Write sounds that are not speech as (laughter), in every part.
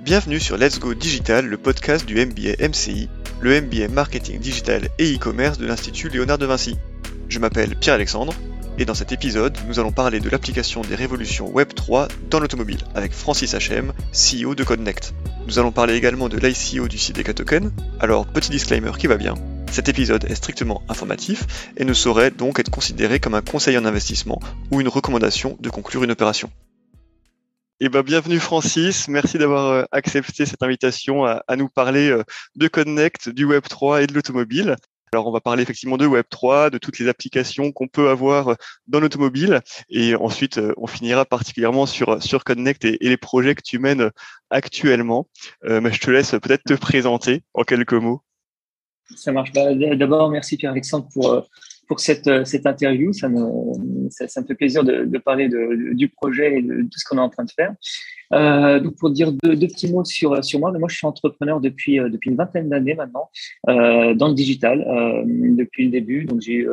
Bienvenue sur Let's Go Digital, le podcast du MBA MCI, le MBA Marketing Digital et e-commerce de l'Institut Léonard de Vinci. Je m'appelle Pierre-Alexandre et dans cet épisode, nous allons parler de l'application des révolutions Web3 dans l'automobile avec Francis HM, CEO de Connect. Nous allons parler également de l'ICO du site Token. Alors, petit disclaimer qui va bien. Cet épisode est strictement informatif et ne saurait donc être considéré comme un conseil en investissement ou une recommandation de conclure une opération. Eh ben, bienvenue Francis, merci d'avoir euh, accepté cette invitation à, nous parler euh, de Connect, du Web3 et de l'automobile. Alors on va parler effectivement de Web3, de toutes les applications qu'on peut avoir euh, dans l'automobile et ensuite on finira particulièrement sur, sur Connect et, les projets que tu mènes actuellement. mais je te laisse peut-être te présenter en quelques mots. Ça marche. Bah, d'abord, merci Pierre-Alexandre pour, pour cette, euh, cette interview. Ça me, ça, ça me fait plaisir de, de parler de, du projet et de tout ce qu'on est en train de faire. Euh, donc pour dire deux, deux, petits mots sur, sur moi, moi je suis entrepreneur depuis, euh, depuis une vingtaine d'années maintenant euh, dans le digital euh, depuis le début. Donc j'ai eu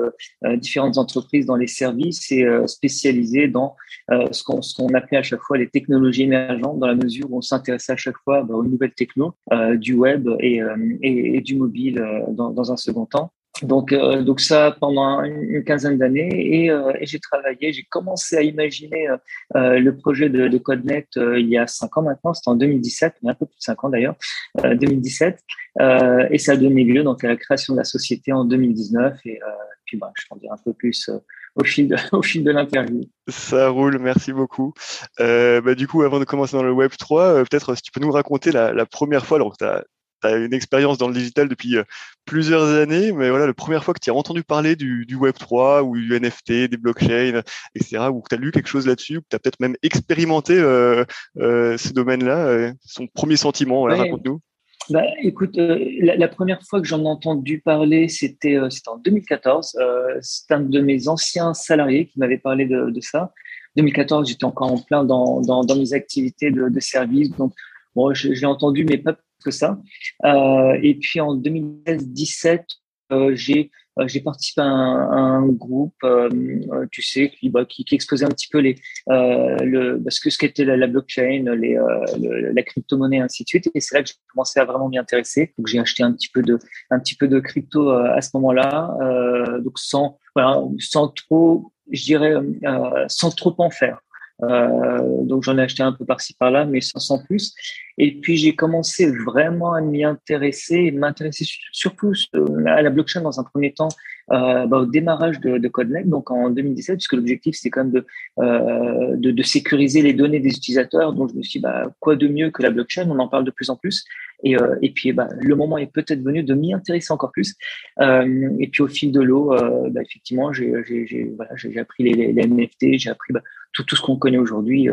différentes entreprises dans les services et spécialisées dans ce qu'on qu'on appelait à chaque fois les technologies émergentes dans la mesure où on s'intéressait à chaque fois bah, aux nouvelles techno du web et, et, et du mobile dans, dans un second temps. Donc, euh, donc ça pendant une quinzaine d'années et, euh, et j'ai travaillé, j'ai commencé à imaginer euh, le projet de, de CodeNet il y a cinq ans maintenant, c'était en 2017, mais un peu plus de cinq ans d'ailleurs, 2017, et ça a donné lieu donc à la création de la société en 2019 et puis bah, je t'en dirai un peu plus (laughs) au fil de, l'interview. Ça roule, merci beaucoup. bah, du coup, avant de commencer dans le Web 3, peut-être si tu peux nous raconter la, la première fois, alors tu as tu as une expérience dans le digital depuis euh, plusieurs années, mais voilà, la première fois que tu as entendu parler du, du Web3 ou du NFT, des blockchains, etc., ou que tu as lu quelque chose là-dessus, ou que tu as peut-être même expérimenté euh, euh, ce domaine-là, euh, son premier sentiment, voilà, raconte-nous. Bah, écoute, euh, la, la, première fois que j'en ai entendu parler, c'était euh, en 2014. c'est un de mes anciens salariés qui m'avait parlé de, de ça. 2014, j'étais encore en plein dans, dans, dans mes activités de, de service, donc bon, j'ai entendu, mais pas que ça. Euh, et puis en 2017, euh, j'ai euh, j'ai participé à un, groupe, tu sais, qui, bah, qui, qui, exposait un petit peu les, le, parce que ce qu'était la, la, blockchain, les, le, la crypto-monnaie, ainsi de suite. Et c'est là que j'ai commencé à vraiment m'y intéresser. Donc j'ai acheté un petit peu de, un petit peu de crypto à ce moment-là, donc sans, voilà, sans trop, je dirais, sans trop en faire. Euh, donc j'en ai acheté un peu par-ci par-là, mais sans, sans plus. Et puis j'ai commencé vraiment à m'y intéresser m'intéresser surtout à la blockchain dans un premier temps bah, au démarrage de, de CodeLeg, donc en 2017, puisque l'objectif c'était quand même de, euh, de, de, sécuriser les données des utilisateurs. Donc je me suis dit, bah, quoi de mieux que la blockchain? On en parle de plus en plus. Et, euh, et puis bah, le moment est peut-être venu de m'y intéresser encore plus. Euh, et puis au fil de l'eau, euh, bah, effectivement, j'ai voilà, appris les, les, NFT, j'ai appris bah, tout, tout ce qu'on connaît aujourd'hui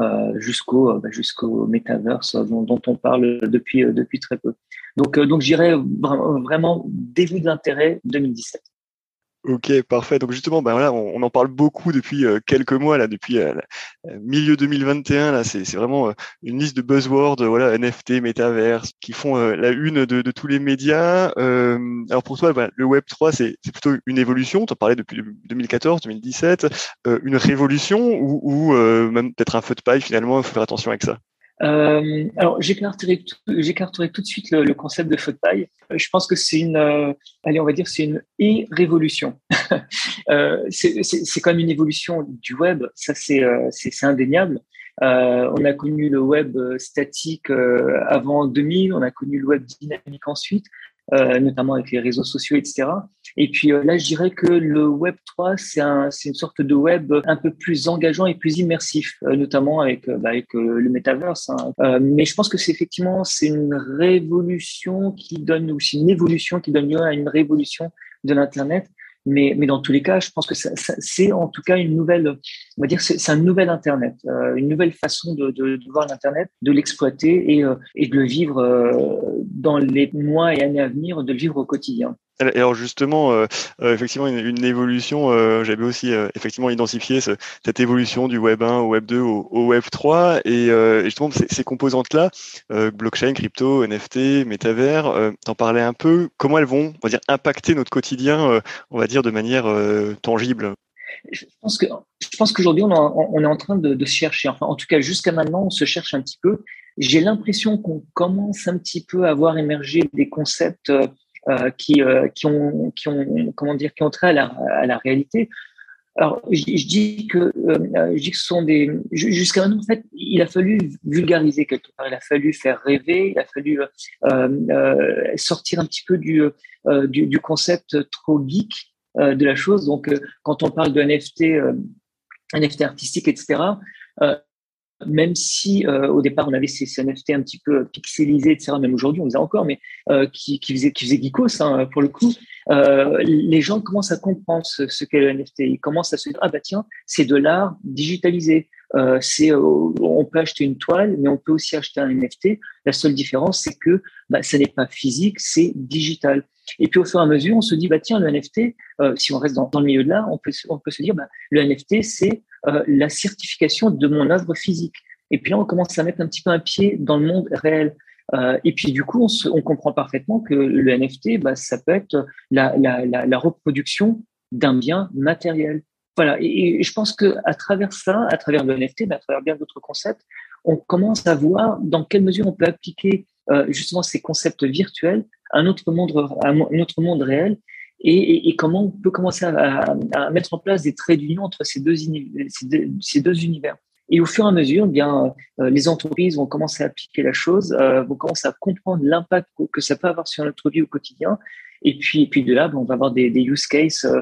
euh, jusqu'au bah, jusqu'au metaverse dont, dont, on parle depuis, depuis très peu. Donc, donc j'irais vraiment début d'intérêt 2017. Ok, parfait. Donc justement, ben voilà, on, en parle beaucoup depuis euh, quelques mois là, depuis euh, milieu 2021 là. C'est vraiment euh, une liste de buzzwords, voilà, NFT, métaverse, qui font la une de, de, tous les médias. alors pour toi, ben, le Web 3, c'est plutôt une évolution? Tu en parlais depuis 2014, 2017, une révolution ou, ou même peut-être un feu de paille finalement. Il faut faire attention avec ça? Euh, alors, j'écarterai tout, de suite le, le, concept de feu de paille. Euh, je pense que c'est une, euh, allez, on va dire, c'est une e-révolution. (laughs) euh, c'est quand même une évolution du web, ça c'est euh, indéniable. Euh, on a connu le web statique avant 2000, on a connu le web dynamique ensuite. Euh, notamment avec les réseaux sociaux, etc. Et puis euh, là, je dirais que le Web 3, c'est un, une sorte de web un peu plus engageant et plus immersif, euh, notamment avec, bah, avec le metaverse. Hein. mais je pense que c'est effectivement c'est une révolution qui donne, ou c'est une évolution qui donne lieu à une révolution de l'Internet. Mais, mais dans tous les cas, je pense que c'est en tout cas une nouvelle, on va dire, c'est un nouvel Internet, euh, une nouvelle façon de, de, de voir l'Internet, de l'exploiter et, euh, et de le vivre euh, dans les mois et années à venir, de le vivre au quotidien. Alors justement, euh, euh, effectivement, une, une évolution, euh, j'avais aussi effectivement identifié ce, cette évolution du Web 1 au Web 2 au, au Web 3, et justement ces, ces composantes-là, blockchain, crypto, NFT, métavers, t'en parlais un peu, comment elles vont, on va dire, impacter notre quotidien, on va dire, de manière tangible? Je pense que je qu'aujourd'hui on, est en train de, se chercher. Enfin, en tout cas, jusqu'à maintenant, on se cherche un petit peu. j'ai l'impression qu'on commence un petit peu à voir émerger des concepts euh, qui, euh, qui, ont, qui ont, comment dire, qui ont trait à la, à la réalité. Alors, je, dis que, euh, je dis que ce sont des. Jusqu'à maintenant, en fait, il a fallu vulgariser quelque part. Il a fallu faire rêver. Il a fallu euh, sortir un petit peu du, du, concept trop geek de la chose. Donc, quand on parle de NFT, NFT artistique, etc même si euh, au départ on avait ces, NFT un petit peu pixelisés, etc. Même aujourd'hui on les a encore, mais euh, qui, qui faisait qui faisait geekos hein, pour le coup. Euh, les gens commencent à comprendre ce, ce qu'est le NFT. Ils commencent à se dire ah bah tiens c'est de l'art digitalisé. Euh, c'est on peut acheter une toile, mais on peut aussi acheter un NFT. La seule différence c'est que bah, ça n'est pas physique, c'est digital. Et puis au fur et à mesure, on se dit bah tiens le NFT, si on reste dans, le milieu de l'art, on peut on peut se dire bah le NFT c'est euh, la certification de mon œuvre physique. Et puis là, on commence à mettre un petit peu un pied dans le monde réel. Euh, et puis du coup, on, on, comprend parfaitement que le NFT, bah, ça peut être la, la, la, reproduction d'un bien matériel. Voilà. Et, et, je pense que à travers ça, à travers le NFT, bah, à travers bien d'autres concepts, on commence à voir dans quelle mesure on peut appliquer euh, justement ces concepts virtuels à un autre monde, à un autre monde réel et, et, comment on peut commencer à, à, mettre en place des traits d'union entre ces deux, ces deux, univers. Et au fur et à mesure, eh bien, euh, les entreprises vont commencer à appliquer la chose, euh, vont commencer à comprendre l'impact que ça peut avoir sur notre vie au quotidien. Et puis, et puis de là, ben, on va avoir des, des use cases euh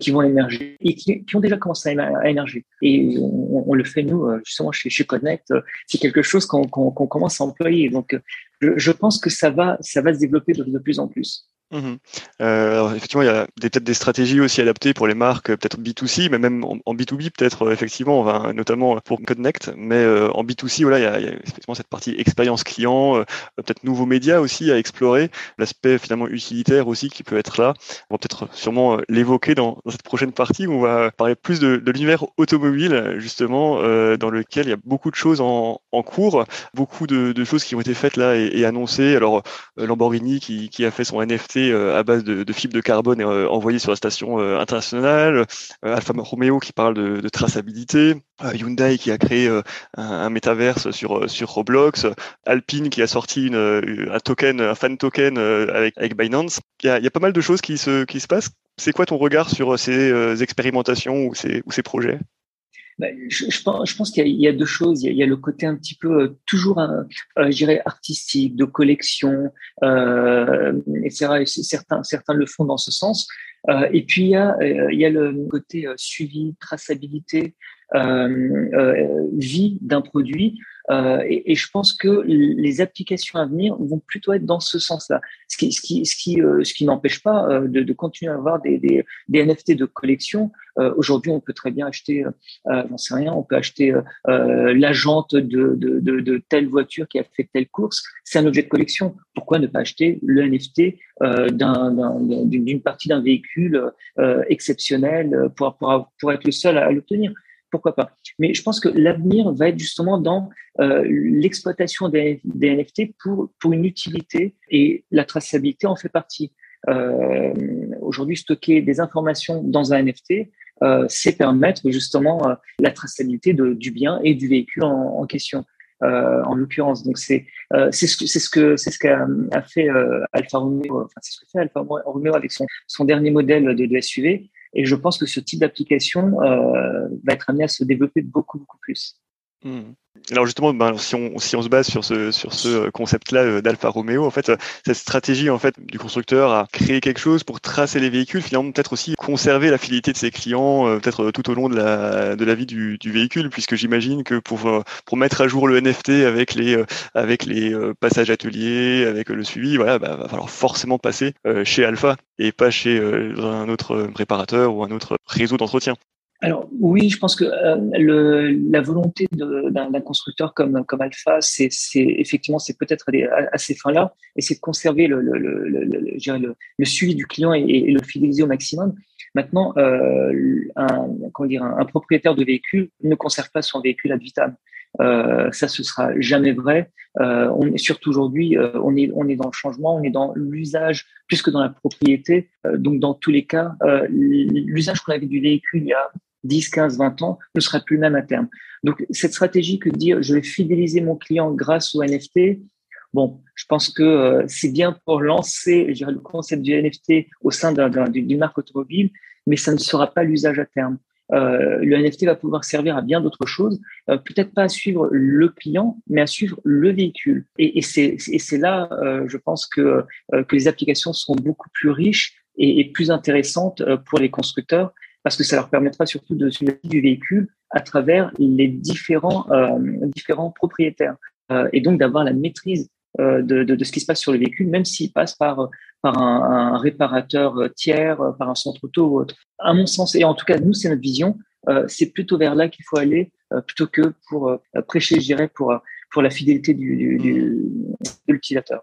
qui vont émerger et qui, qui, ont déjà commencé à, émerger. Et on, on, le fait nous, euh, justement chez, chez Connect, c'est quelque chose qu'on qu qu commence à employer. Donc, je, je, pense que ça va, ça va se développer de plus en plus. Mmh euh, alors effectivement, il y a peut-être des stratégies aussi adaptées pour les marques, peut-être B2C, mais même en, en B2B, peut-être euh, effectivement, on notamment pour Connect, mais euh, en B2C, voilà, il y, a, effectivement cette partie expérience client, euh, peut-être nouveaux médias aussi à explorer, l'aspect finalement utilitaire aussi qui peut être là. On va peut-être sûrement l'évoquer dans, cette prochaine partie où on va parler plus de, l'univers automobile, justement, euh, dans lequel il y a beaucoup de choses en, cours, beaucoup de, choses qui ont été faites là et, annoncées. Alors Lamborghini qui a fait son NFT euh, à base de, fibres de carbone euh, envoyées sur la station euh, internationale, Alfa Romeo qui parle de, traçabilité, Hyundai qui a créé un, un métaverse sur sur Roblox, Alpine qui a sorti un token, un fan token avec avec Binance. Il y a, il y a pas mal de choses qui se qui se passent. C'est quoi ton regard sur ces expérimentations ou ces, ou ces projets? Je, je, pense, je pense qu'il y, y, a deux choses. Il y a, il y a le côté un petit peu euh, toujours, euh, je dirais, artistique, de collection, euh, etc. Et certains, certains le font dans ce sens. Euh, et puis il y a, euh, il y a le côté suivi, traçabilité, vie d'un produit. Euh, et, et, je pense que les applications à venir vont plutôt être dans ce sens-là. Ce qui, ce qui, ce qui, euh, ce qui n'empêche pas euh, de, de, continuer à avoir des, des, des NFT de collection. Euh, aujourd'hui, on peut très bien acheter, euh, j'en sais rien, on peut acheter la jante de, de, de, de, telle voiture qui a fait telle course. C'est un objet de collection. Pourquoi ne pas acheter le NFT d'une partie d'un véhicule exceptionnel pour, pour, pour être le seul à l'obtenir? Pourquoi pas. Mais je pense que l'avenir va être justement dans euh, l'exploitation des, NFT pour, une utilité et la traçabilité en fait partie. Euh, Aujourd'hui, stocker des informations dans un NFT, euh, c'est permettre justement la traçabilité du bien et du véhicule en, question. En l'occurrence. Donc c'est ce que c'est ce que c'est ce qu'a fait Alfa Romeo. Enfin c'est ce que fait Alfa Romeo avec son dernier modèle de SUV. Et je pense que ce type d'application euh, va être amené à se développer beaucoup, beaucoup plus. Mmh. Alors justement, ben, si, on, se base sur ce, concept-là euh, d'Alfa Romeo, en fait, euh, cette stratégie en fait du constructeur à créer quelque chose pour tracer les véhicules, finalement peut-être aussi conserver la fidélité de ses clients, euh, peut-être tout au long de la, vie du, véhicule, puisque j'imagine que pour, mettre à jour le NFT avec les, passages ateliers, avec le suivi, voilà, bah, va falloir forcément passer chez Alpha et pas chez un autre préparateur ou un autre réseau d'entretien. Alors oui, je pense que euh, le, la volonté d'un constructeur comme, comme Alpha, c'est effectivement c'est peut-être à, ces fins-là, et c'est de conserver le, le, le, le, suivi du client et, le fidéliser au maximum. Maintenant, euh, un, comment dire, un, propriétaire de véhicule ne conserve pas son véhicule ad vitam. Euh, ça, ce sera jamais vrai. Euh, on est surtout aujourd'hui, euh, on est on est dans le changement, on est dans l'usage plus que dans la propriété. Euh, donc dans tous les cas, l'usage qu'on avait du véhicule il y a 10, 15, 20 ans ne sera plus même à terme. Donc, cette stratégie que de dire je vais fidéliser mon client grâce au NFT, bon, je pense que euh, c'est bien pour lancer le concept du NFT au sein d'une marque automobile, mais ça ne sera pas l'usage à terme. Euh, le NFT va pouvoir servir à bien d'autres choses, euh, peut-être pas à suivre le client, mais à suivre le véhicule. Et, c'est là, je pense que, que les applications seront beaucoup plus riches et plus intéressantes pour les constructeurs, parce que ça leur permettra surtout de suivre du véhicule à travers les différents, différents propriétaires, et donc d'avoir la maîtrise de, de, de, ce qui se passe sur le véhicule, même s'il passe par par un, réparateur euh, tiers, euh, par un centre auto ou autre. À mon sens, et en tout cas, nous, c'est notre vision, euh, c'est plutôt vers là qu'il faut aller, plutôt que pour prêcher, je dirais, pour, pour la fidélité du, de l'utilisateur.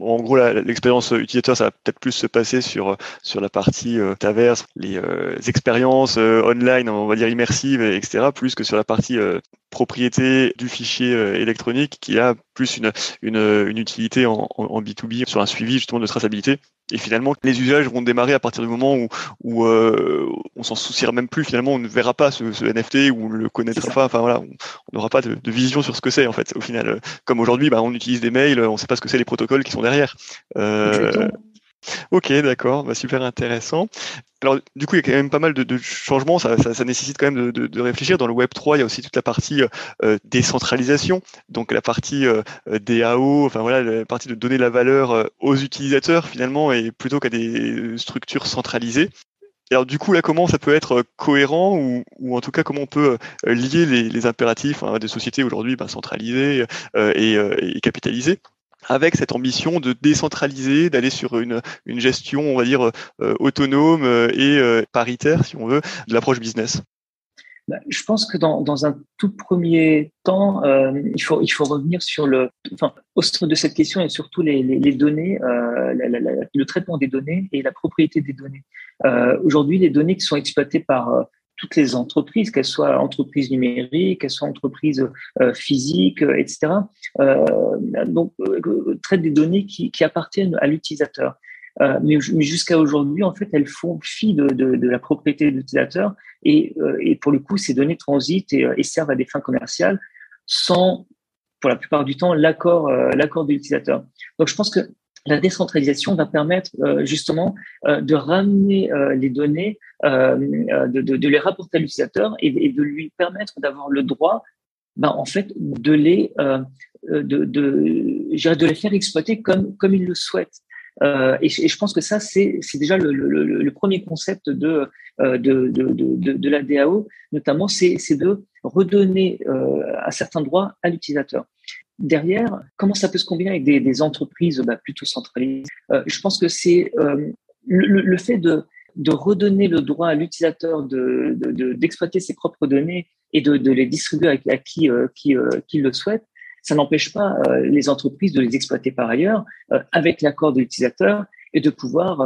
En gros, l'expérience utilisateur, ça va peut-être plus se passer sur sur la partie euh, les euh, expériences euh, online, on va dire immersives, etc., plus que sur la partie euh, propriété du fichier électronique, qui a plus une une, utilité en, en, B2B sur un suivi justement de traçabilité. Et finalement, les usages vont démarrer à partir du moment où, où on s'en souciera même plus. Finalement, on ne verra pas ce, ce NFT ou on le connaîtra pas. Enfin voilà, on n'aura pas de, de, vision sur ce que c'est en fait. Au final, comme aujourd'hui, bah, on utilise des mails, on ne sait pas ce que c'est les protocoles qui sont derrière. Euh, ok, d'accord, bah, super intéressant. Alors, du coup, il y a quand même pas mal de, changements. Ça, nécessite quand même de, réfléchir. Dans le Web 3, il y a aussi toute la partie euh, décentralisation, donc la partie euh, DAO, enfin voilà, la partie de donner la valeur aux utilisateurs finalement, et plutôt qu'à des structures centralisées. alors, du coup, là, comment ça peut être cohérent ou, en tout cas, comment on peut lier les, impératifs hein, des sociétés aujourd'hui ben, centralisées et capitalisées avec cette ambition de décentraliser, d'aller sur une, une gestion, on va dire, euh, autonome euh, et euh, paritaire, si on veut, de l'approche business bah, je pense que dans, dans un tout premier temps, il, faut, il faut revenir sur le, enfin, au centre de cette question et surtout les, les, données, le traitement des données et la propriété des données. Aujourd'hui, les données qui sont exploitées par toutes les entreprises, qu'elles soient entreprises numériques, qu'elles soient entreprises euh, physiques, euh, etc. Euh, donc, traitent des données qui, appartiennent à l'utilisateur. mais, jusqu'à aujourd'hui, en fait, elles font fi de, la propriété de l'utilisateur et, pour le coup, ces données transitent et, et, servent à des fins commerciales sans, pour la plupart du temps, l'accord l'accord de l'utilisateur. Donc, je pense que la décentralisation va permettre euh, justement euh, de ramener euh, les données, de, de, de, les rapporter à l'utilisateur et, et, de lui permettre d'avoir le droit, ben, en fait, de les, de, de, de les faire exploiter comme, comme il le souhaite. Euh, et, je pense que ça, c'est déjà le, le, le, premier concept de, de, de, de, de la DAO, notamment, c'est de redonner euh, un certain droit à l'utilisateur derrière, comment ça peut se combiner avec des, entreprises bah, plutôt centralisées? Euh, Je pense que c'est euh, le, fait de, redonner le droit à l'utilisateur d'exploiter de, de, ses propres données et de, les distribuer à, qui, euh, euh, le souhaite. Ça n'empêche pas les entreprises de les exploiter par ailleurs avec l'accord de l'utilisateur et de pouvoir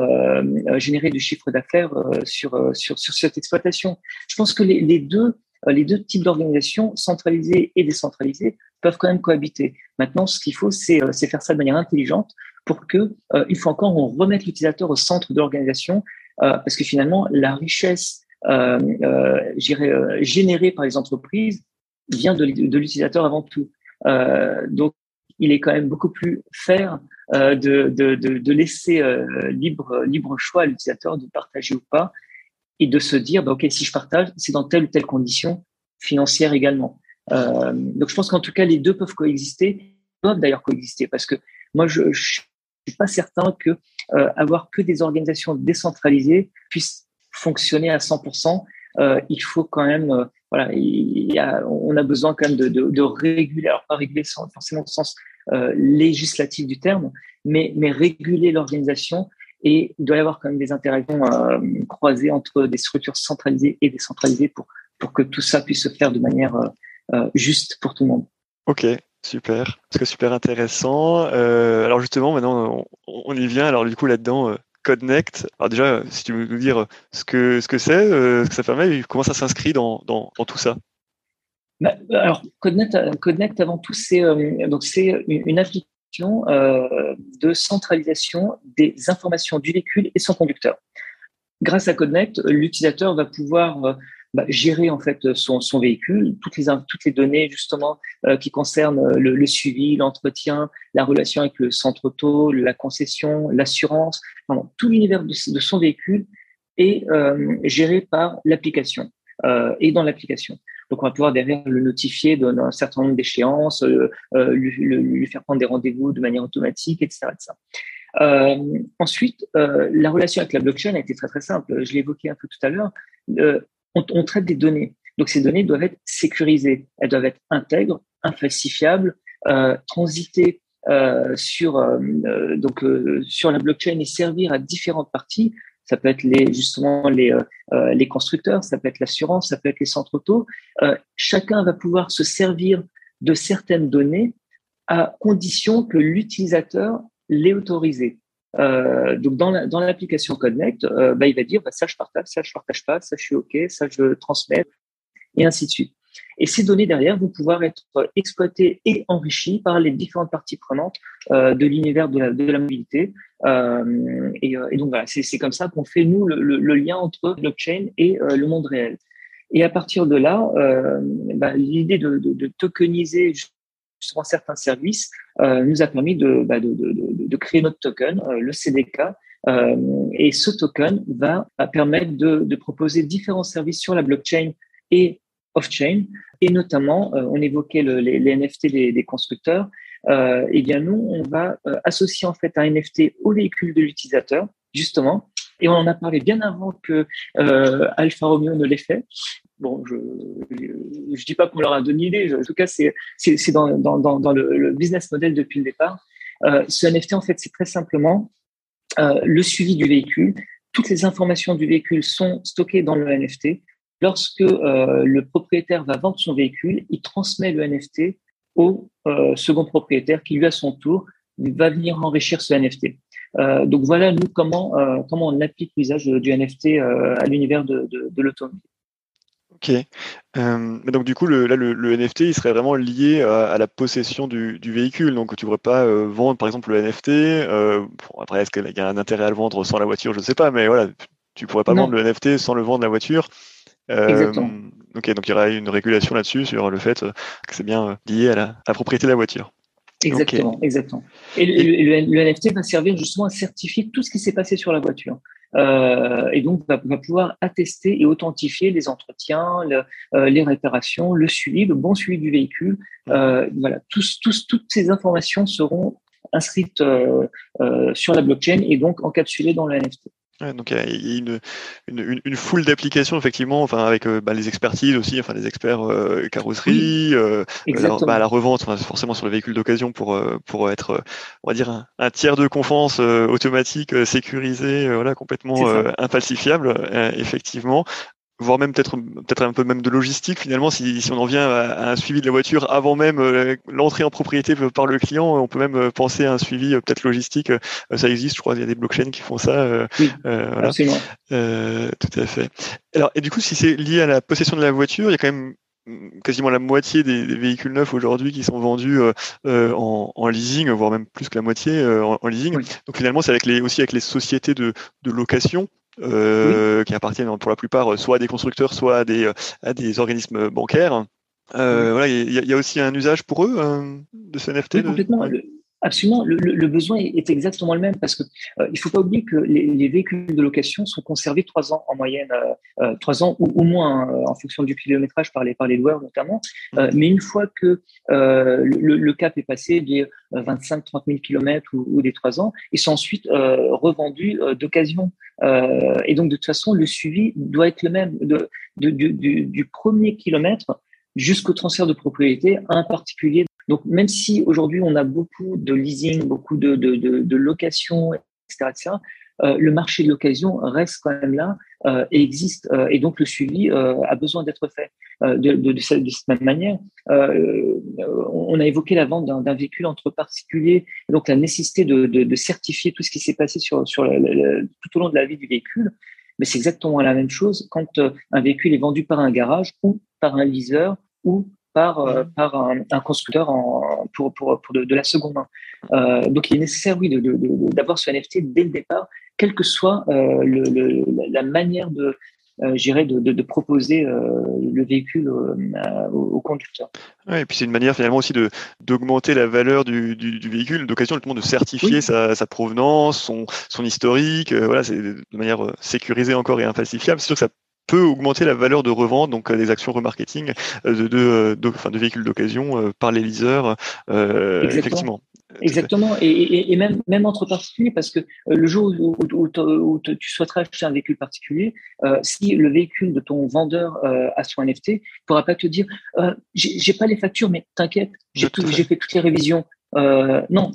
générer du chiffre d'affaires sur, cette exploitation. Je pense que les deux les deux types d'organisations, centralisées et décentralisées, peuvent quand même cohabiter. Maintenant, ce qu'il faut, c'est euh, faire ça de manière intelligente pour que, euh, une fois encore, on remette l'utilisateur au centre de l'organisation, euh, parce que finalement, la richesse euh, euh, générée par les entreprises vient de, l'utilisateur avant tout. donc, il est quand même beaucoup plus faire de, laisser libre, libre choix à l'utilisateur de partager ou pas, et de se dire, bah, OK, si je partage, c'est dans telle ou telle condition financière également. Euh, donc, je pense qu'en tout cas, les deux peuvent coexister, peuvent d'ailleurs coexister, parce que moi, je, je suis pas certain que euh, avoir que des organisations décentralisées puissent fonctionner à 100%. Euh, il faut quand même, euh, voilà, il y a, on a besoin quand même de, de, de réguler, alors pas réguler sans, forcément au sens euh, législatif du terme, mais, mais réguler l'organisation et il doit y avoir quand même des interactions euh, croisées entre des structures centralisées et décentralisées pour, pour que tout ça puisse se faire de manière juste pour tout le monde. Ok, super. C'est super intéressant. alors justement, maintenant, on, y vient. Alors du coup, là-dedans, CodeNect. Alors déjà, si tu veux nous dire ce que ce que c'est, ce que ça permet, comment ça s'inscrit dans, dans, dans, tout ça bah, Alors CodeNect, CodeNect avant tout, c'est donc c'est une application euh, de centralisation des informations du véhicule et son conducteur. Grâce à CodeNect, l'utilisateur va pouvoir bah, gérer en fait son, son, véhicule, toutes les toutes les données justement euh, qui concernent le, le suivi, l'entretien, la relation avec le centre auto, la concession, l'assurance, tout l'univers de, son véhicule est euh, géré par l'application euh, et dans l'application. Donc, on va pouvoir derrière le notifier d'un certain nombre d'échéances, euh, euh lui, faire prendre des rendez-vous de manière automatique, etc. etc. Euh, ensuite, euh, la relation avec la blockchain a été très très simple. Je l'ai évoqué un peu tout à l'heure. Euh, on, on, traite des données. Donc ces données doivent être sécurisées. Elles doivent être intègres, infalsifiables, euh, transiter sur donc sur la blockchain et servir à différentes parties. Ça peut être les justement les les constructeurs, ça peut être l'assurance, ça peut être les centres auto. chacun va pouvoir se servir de certaines données à condition que l'utilisateur les autoriser. Euh, donc dans l'application Connect, euh, bah, il va dire bah, ça je partage, ça je partage pas, ça je suis ok, ça je transmets et ainsi de suite. Et ces données derrière vont pouvoir être exploitées et enrichies par les différentes parties prenantes euh, de l'univers de la, mobilité. Et, donc voilà, c'est comme ça qu'on fait nous le, lien entre blockchain et le monde réel. Et à partir de là, bah, l'idée de, de, de, tokeniser sur certains services euh, nous a permis de, bah, créer notre token, euh, le CDK. Euh, et ce token va, permettre de, proposer différents services sur la blockchain et off-chain. Et notamment, on évoquait le, les, NFT des, constructeurs. Euh, et eh bien nous, on va associer en fait un NFT au véhicule de l'utilisateur, justement, et on en a parlé bien avant que euh, Alfa Romeo ne l'ait fait. Bon, je je dis pas qu'on leur a donné l'idée. En tout cas, c'est dans, dans, le, business model depuis le départ. Euh, ce NFT, en fait, c'est très simplement euh, le suivi du véhicule. Toutes les informations du véhicule sont stockées dans le NFT. Lorsque euh, le propriétaire va vendre son véhicule, il transmet le NFT au second propriétaire qui, lui, à son tour, va venir enrichir ce NFT. Euh, donc voilà, nous, comment, euh, comment on applique l'usage du NFT euh, à l'univers de, de, de l'automobile. Ok. Euh, donc du coup, le, là, le, le, NFT, il serait vraiment lié à, à la possession du, du, véhicule. Donc tu ne pourrais pas euh, vendre, par exemple, le NFT. Euh, bon, après, est-ce qu'il y a un intérêt à le vendre sans la voiture? Je ne sais pas, mais voilà, tu ne pourrais pas non. vendre le NFT sans le vendre la voiture. Exactement. Ok, donc il y aura une régulation là-dessus sur le fait que c'est bien lié à la, à la propriété de la voiture. Exactement, okay. exactement. Et, le, le, le, NFT va servir justement à certifier tout ce qui s'est passé sur la voiture. Euh, et donc va, va, pouvoir attester et authentifier les entretiens, le, euh, les réparations, le suivi, le bon suivi du véhicule. Euh, voilà, tous, tous, toutes ces informations seront inscrites euh, euh, sur la blockchain et donc encapsulées dans le NFT. Ouais, donc il y a une, une, une foule d'applications effectivement, enfin avec euh, bah, les expertises aussi, enfin les experts euh, carrosserie, euh, la, bah, la, revente, enfin, forcément sur le véhicule d'occasion pour euh, pour être, on va dire un, un tiers de confiance euh, automatique, sécurisé, voilà complètement infalsifiable, effectivement voire même peut-être peut-être un peu même de logistique finalement si, si on en vient à, un suivi de la voiture avant même euh, l'entrée en propriété par le client on peut même euh, penser à un suivi euh, peut-être logistique ça existe je crois il y a des blockchains qui font ça oui, voilà. absolument tout à fait alors et du coup si c'est lié à la possession de la voiture il y a quand même mm, quasiment la moitié des, des véhicules neufs aujourd'hui qui sont vendus euh, en, en, leasing, voire même plus que la moitié euh, en, en, leasing. Oui. Donc finalement, c'est avec les, aussi avec les sociétés de, de location euh, oui. qui appartiennent pour la plupart soit à des constructeurs, soit à des, à des organismes bancaires. Euh, oui. Voilà, il y, y, a aussi un usage pour eux euh, de ce NFT. Oui, complètement. De... Absolument, le, le, besoin est exactement le même parce que euh, il faut pas oublier que les, les, véhicules de location sont conservés trois ans en moyenne, euh, euh trois ans ou, ou moins euh, en fonction du kilométrage par les par les loueurs notamment. Euh, mais une fois que euh, le, le, cap est passé des 25-30 000 kilomètres ou, ou, des trois ans, ils sont ensuite revendus d'occasion. et donc de toute façon, le suivi doit être le même de, de, du, du, du premier kilomètre jusqu'au transfert de propriété à un particulier donc, même si aujourd'hui on a beaucoup de leasing, beaucoup de, de, de, de location, etc., etc. Euh, le marché de l'occasion reste quand même là euh, et existe euh, et donc le suivi euh, a besoin d'être fait euh, de, de, de, cette, de, cette, même manière. Euh, on a évoqué la vente d'un véhicule entre particuliers, donc la nécessité de, certifier tout ce qui s'est passé sur, sur tout au long de la vie du véhicule. Mais c'est exactement la même chose quand un véhicule est vendu par un garage ou par un leaser ou par, euh, par un, un, constructeur en, pour, pour, pour de, de, la seconde main. Euh, donc, il est nécessaire, oui, d'avoir ce NFT dès le départ, quelle que soit euh, le, le, la manière de, j'irais de, de, proposer le véhicule au, conducteur. Ouais, et puis c'est une manière finalement aussi de d'augmenter la valeur du, du, du véhicule, d'occasion justement de certifier sa, sa, provenance, son, son historique. voilà, c'est de manière sécurisée encore et infalsifiable. C'est sûr que ça peut augmenter la valeur de revente, donc des actions remarketing de, de, de, enfin, de véhicules d'occasion par les leasers, effectivement. Exactement, et, et, même, même entre particuliers, parce que euh, le jour où, où, tu souhaiterais acheter un véhicule particulier, euh, si le véhicule de ton vendeur euh, a son NFT, il ne pourra pas te dire euh, j'ai pas les factures, mais t'inquiète, j'ai fait. toutes les révisions. Euh, non,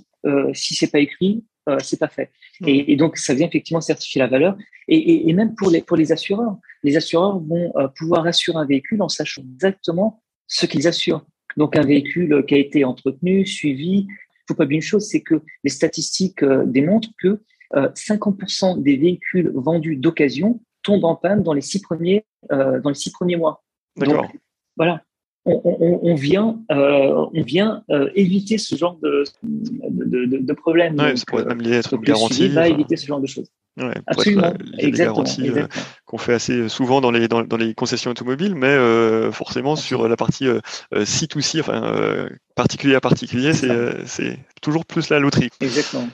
si c'est pas écrit, c'est pas fait. Et, et, donc ça vient effectivement certifier la valeur. Et, et, même pour les, pour les assureurs, les assureurs vont pouvoir assurer un véhicule en sachant exactement ce qu'ils assurent. Donc un véhicule qui a été entretenu, suivi, faut pas oublier une chose, c'est que les statistiques euh, démontrent que 50% euh, des véhicules vendus d'occasion tombent en panne dans les six premiers, euh, dans les six premiers mois. Donc, voilà, on, vient, on vient éviter ce genre de, de, de, de problème. Ouais, ça pourrait même lié être une garantie. va éviter ce genre de choses. Ouais, Absolument. exactement. Euh, qu'on fait assez souvent dans les, dans, dans les concessions automobiles, mais euh, forcément sur la partie euh, C2C, enfin particulier à particulier, c'est toujours plus la loterie. Exactement.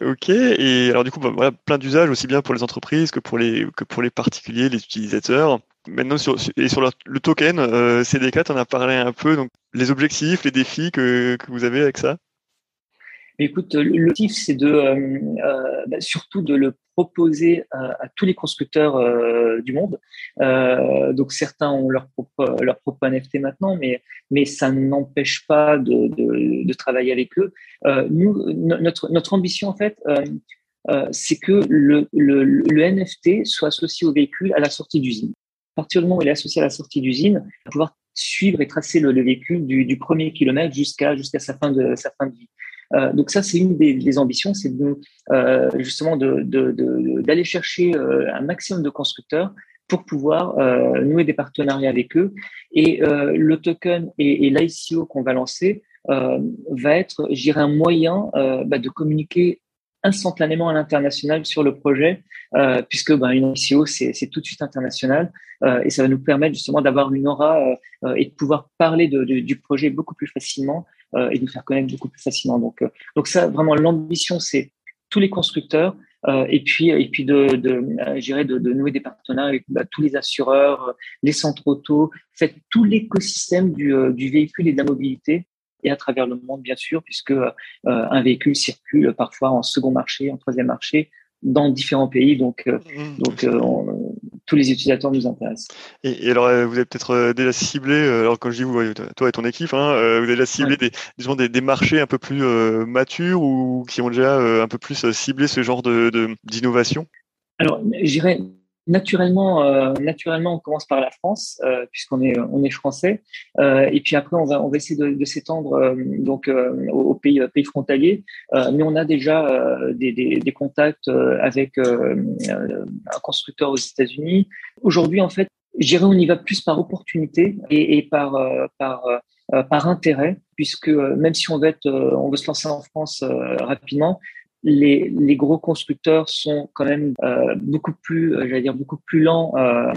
Ok, et alors du coup, bah, voilà, plein d'usages aussi bien pour les entreprises que pour les, que pour les particuliers, les utilisateurs. Maintenant, sur, et sur le, token, CDK, tu en as parlé un peu, donc les objectifs, les défis que, que vous avez avec ça? Écoute, l'objectif, c'est de euh, euh, bah, surtout de le proposer à, tous les constructeurs euh, du monde. donc certains ont leur propre, leur propre NFT maintenant, mais, mais ça n'empêche pas de, de, de, travailler avec eux. nous, notre, notre ambition, en fait, c'est que le, le, le, NFT soit associé au véhicule à la sortie d'usine. Partir du moment où il est associé à la sortie d'usine, pouvoir suivre et tracer le, véhicule du, premier kilomètre jusqu'à jusqu'à sa fin de sa fin de vie. Euh, donc ça, c'est une des, ambitions, c'est de, euh, justement d'aller chercher euh, un maximum de constructeurs pour pouvoir nouer des partenariats avec eux. Et le token et, et l'ICO qu'on va lancer va être, j'irai un moyen bah, de communiquer instantanément à l'international sur le projet, euh, puisque ben, une ICO, c'est tout de suite international, euh, et ça va nous permettre justement d'avoir une aura euh, et de pouvoir parler de, de, du projet beaucoup plus facilement et de nous faire connaître beaucoup plus facilement. Donc, donc ça, vraiment, l'ambition, c'est tous les constructeurs, et puis et puis de de, de, de nouer des partenariats avec bah, tous les assureurs, les centres auto, fait tout l'écosystème du, du véhicule et de la mobilité et à travers le monde, bien sûr, puisque euh, un véhicule circule parfois en second marché, en troisième marché, dans différents pays. Donc, euh, mmh. donc euh, tous les utilisateurs nous intéressent. Et, alors, vous avez peut-être déjà ciblé, alors quand je dis vous, toi et ton équipe, hein, vous avez déjà ciblé des, disons, des, des, marchés un peu plus matures ou qui ont déjà un peu plus ciblé ce genre de d'innovation? Alors, j'irais naturellement, euh, naturellement, on commence par la France euh, puisqu'on est on est français, euh, et puis après on va on va essayer de, de s'étendre euh, donc euh, aux pays pays frontaliers. mais on a déjà des, des, des, contacts avec un constructeur aux États-Unis. Aujourd'hui, en fait, j'irai on y va plus par opportunité et, et par par par intérêt, puisque même si on veut être, on veut se lancer en France rapidement, les, les, gros constructeurs sont quand même euh, beaucoup plus, euh, j'allais dire, beaucoup plus lents euh,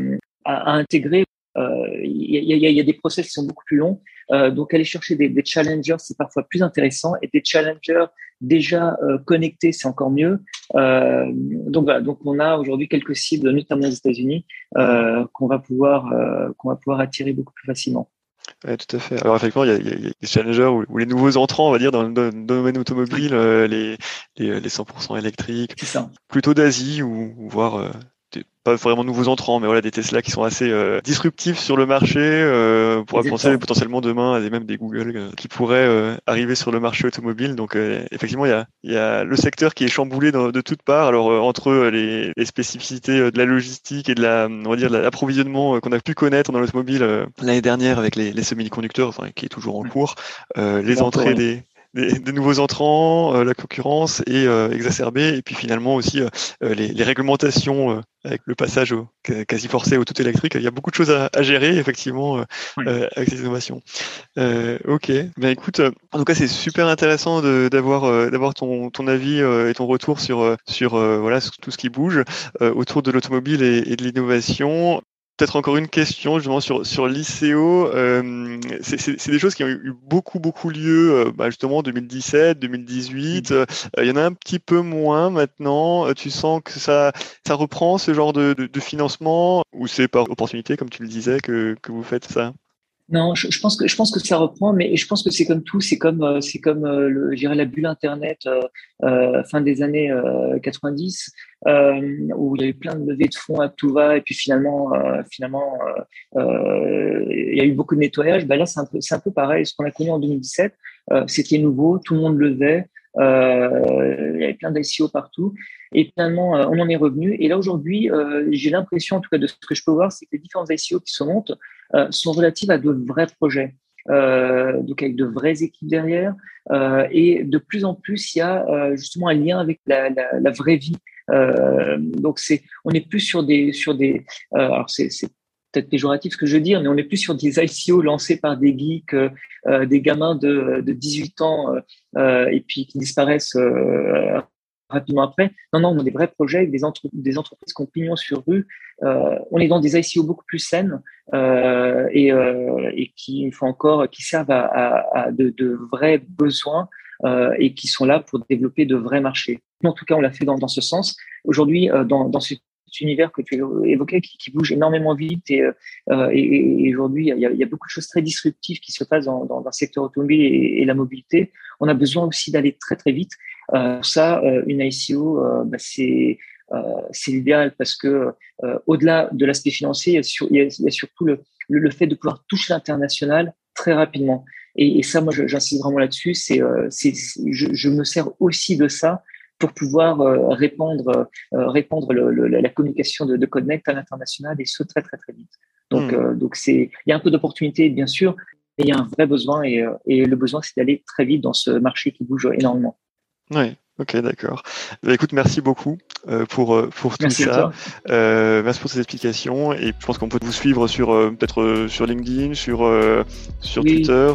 à, à, intégrer. Euh, il y, y, a des process qui sont beaucoup plus longs. Euh, donc, aller chercher des, des challengers, c'est parfois plus intéressant. Et des challengers déjà connectés, c'est encore mieux. donc, voilà. Donc, on a aujourd'hui quelques cibles, notamment aux États-Unis, qu'on va pouvoir qu'on va pouvoir attirer beaucoup plus facilement. Ouais, tout à fait. Alors effectivement, il y a, il y a des challengers ou, les nouveaux entrants, on va dire, dans le, domaine automobile, euh, les, les, les, 100% électriques, plutôt d'Asie ou, ou voire euh, pas vraiment nouveaux entrants, mais voilà des Tesla qui sont assez euh, disruptifs sur le marché. Euh, pour penser potentiellement demain à des même des Google euh, qui pourraient euh, arriver sur le marché automobile. Donc effectivement, il y a, y a, le secteur qui est chamboulé de toutes parts. Alors entre les, les, spécificités de la logistique et de la, on va dire, l'approvisionnement qu'on a pu connaître dans l'automobile l'année dernière avec les, les semi-conducteurs, enfin qui est toujours en cours, les entrées des des, nouveaux entrants, la concurrence est exacerbée, et puis finalement aussi les, les, réglementations avec le passage au, quasi forcé au tout électrique. Il y a beaucoup de choses à, gérer, effectivement, avec ces innovations. ok, ben écoute, en tout cas, c'est super intéressant d'avoir d'avoir ton, ton avis et ton retour sur sur voilà tout ce qui bouge autour de l'automobile et, et de l'innovation. Peut-être encore une question justement sur, sur l'ICO. Euh, c'est des choses qui ont eu beaucoup, beaucoup lieu euh, bah, justement en 2017, 2018. Euh, il y en a un petit peu moins maintenant. Tu sens que ça, ça reprend ce genre de, de, de financement ou c'est par opportunité, comme tu le disais, que, que vous faites ça? Non, je, pense que je pense que ça reprend, mais je pense que c'est comme tout, c'est comme euh, c'est comme euh, le, je la bulle internet euh, fin des années 90 où il y a eu plein de levées de fonds à tout va et puis finalement finalement il y a eu beaucoup de nettoyage. Ben là c'est un peu c'est un peu pareil. Ce qu'on a connu en 2017, c'était nouveau, tout le monde levait, il y avait plein d'ICO partout. Et finalement, on en est revenu. Et là, aujourd'hui, j'ai l'impression, en tout cas, de ce que je peux voir, c'est que les différents ICO qui se montent euh, sont relatives à de vrais projets. Euh, donc avec de vraies équipes derrière. Euh, et de plus en plus, il y a euh, justement un lien avec la, vraie vie. Euh, donc c'est, on n'est plus sur des, sur des. alors c'est, c'est peut-être péjoratif ce que je veux dire, mais on n'est plus sur des ICO lancés par des geeks, des gamins de, de 18 ans et puis qui disparaissent rapidement après. Non, non, on a des vrais projets avec des, des entreprises qui ont pignon sur rue. Euh, on est dans des ICO beaucoup plus saines euh, et, euh, et, qui, une fois encore, qui servent à, à, de, de, vrais besoins euh, et qui sont là pour développer de vrais marchés. En tout cas, on l'a fait dans, dans ce sens. Aujourd'hui, euh, dans, dans ce univers que tu évoquais qui, bouge énormément vite et, aujourd'hui il y, a, beaucoup de choses très disruptives qui se passent dans, le secteur automobile et, la mobilité. On a besoin aussi d'aller très très vite euh, ça, euh, une ICO, euh, bah, c'est c'est l'idéal parce que au-delà de l'aspect financier, il y, a, surtout le, le, fait de pouvoir toucher l'international très rapidement. Et, ça, moi, j'insiste vraiment là-dessus. C'est, je, me sers aussi de ça pour pouvoir répandre, répandre le, la communication de, de Connect à l'international et ce très très très vite. Donc, hmm. donc c'est, il y a un peu d'opportunité bien sûr, mais il y a un vrai besoin et, et le besoin c'est d'aller très vite dans ce marché qui bouge énormément. Oui, ok, d'accord. Bah, écoute, merci beaucoup euh, pour, euh, pour tout ça. Euh, merci pour ces explications. Et je pense qu'on peut vous suivre sur peut-être sur LinkedIn, sur, sur Twitter.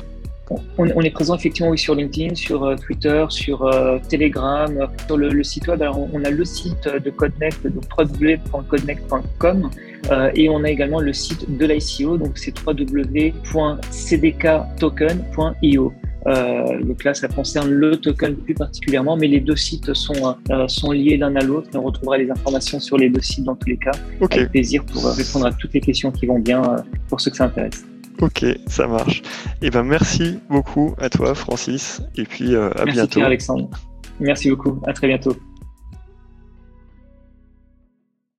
On, est présent effectivement oui, sur LinkedIn, sur Twitter, sur Telegram, sur le, site web. Alors, on a le site de Codeconnect, donc www.codeconnect.com, et on a également le site de l'ICO, donc c'est www.cdktoken.io. Euh, donc là, ça concerne le token plus particulièrement, mais les deux sites sont, euh, sont liés l'un à l'autre. On retrouvera les informations sur les deux sites dans tous les cas. Avec plaisir pour euh, répondre à toutes les questions qui vont bien pour ceux que ça intéresse. Ok, ça marche. Et eh ben merci beaucoup à toi, Francis, et puis à merci bientôt. Alexandre. Merci beaucoup. À très bientôt.